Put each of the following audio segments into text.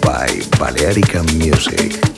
By Balearica Music.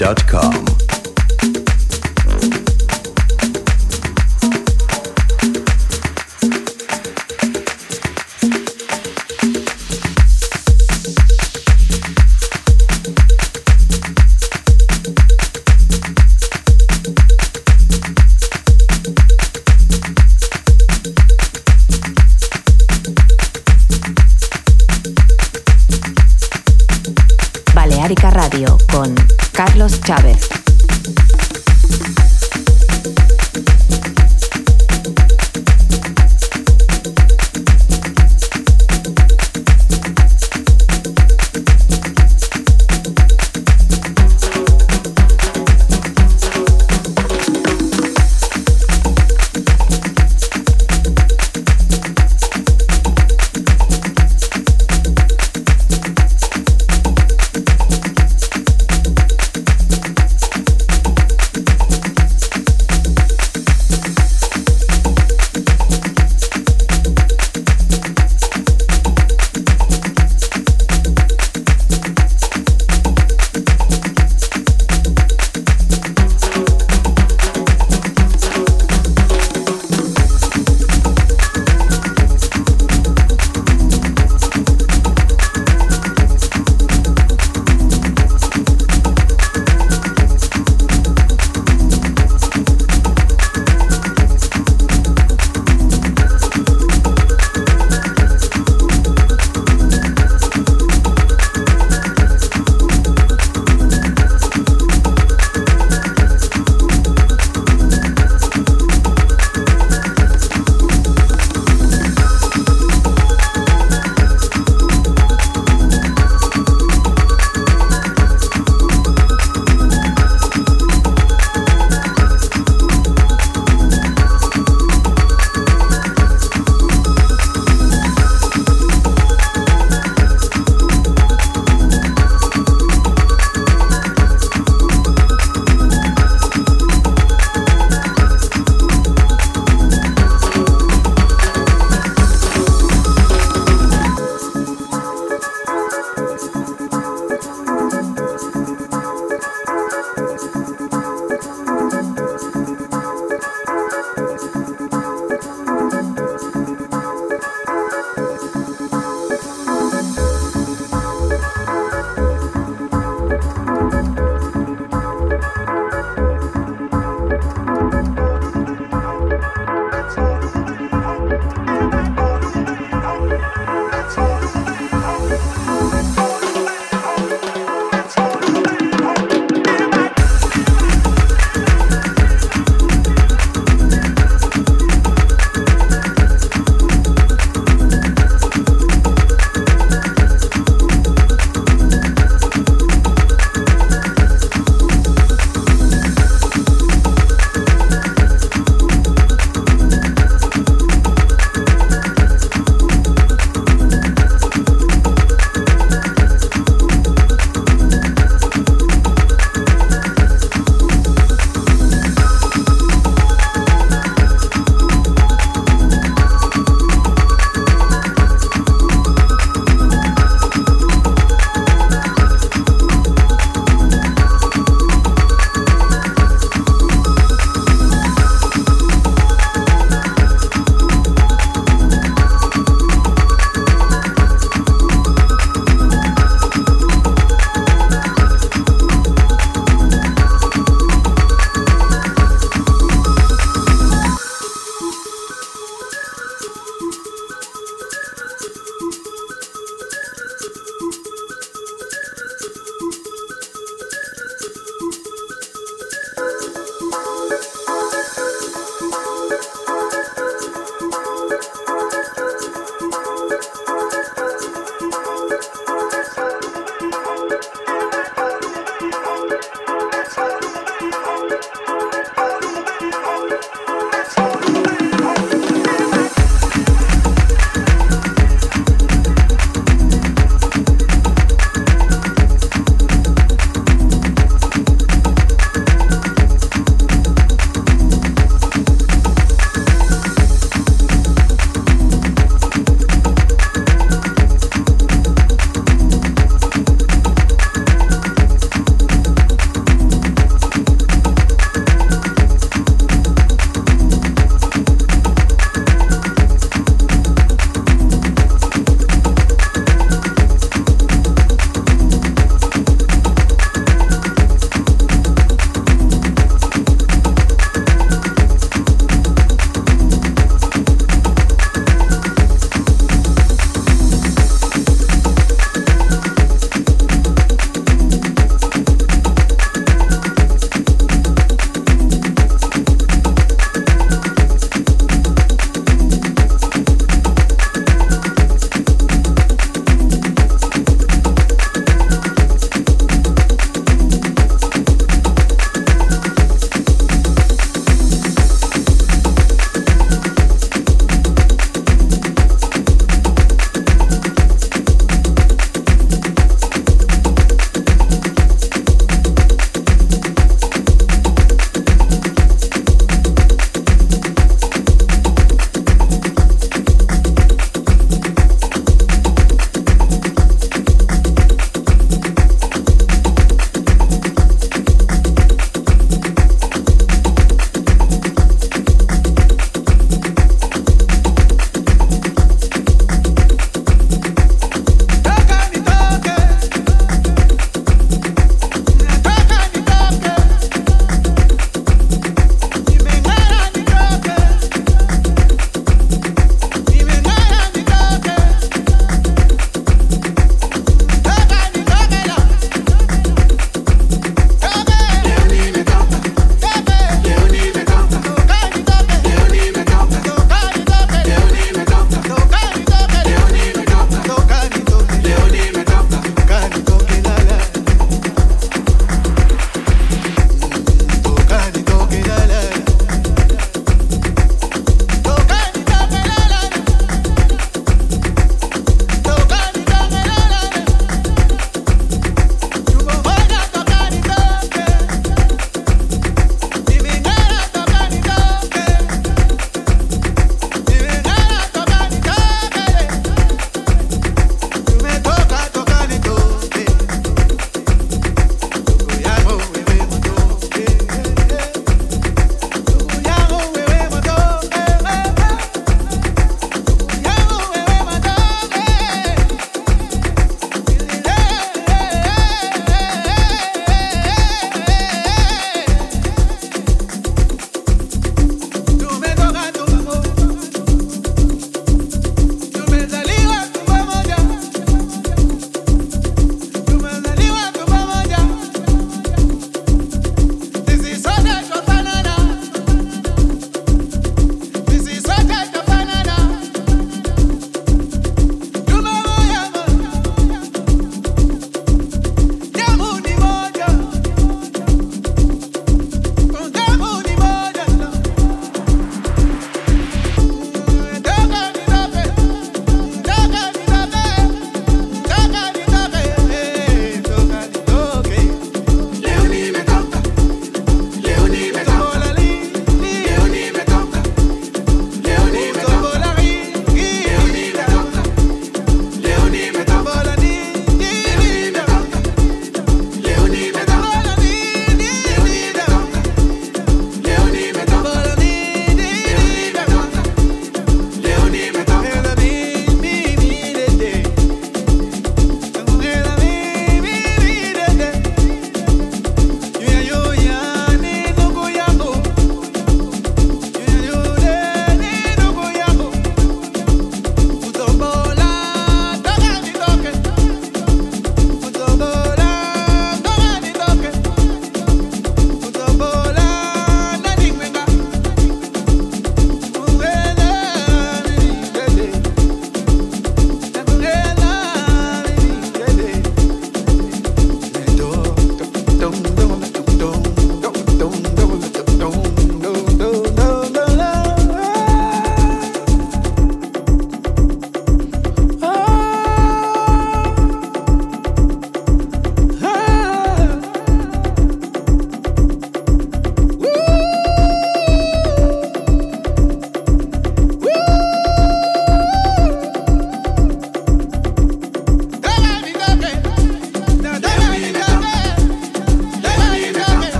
dot com.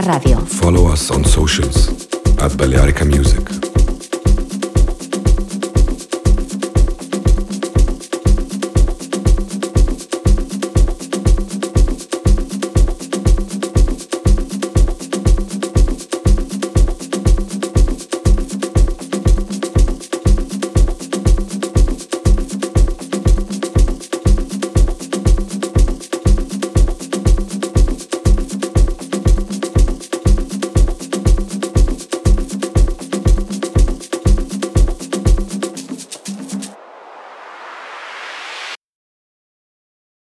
Radio.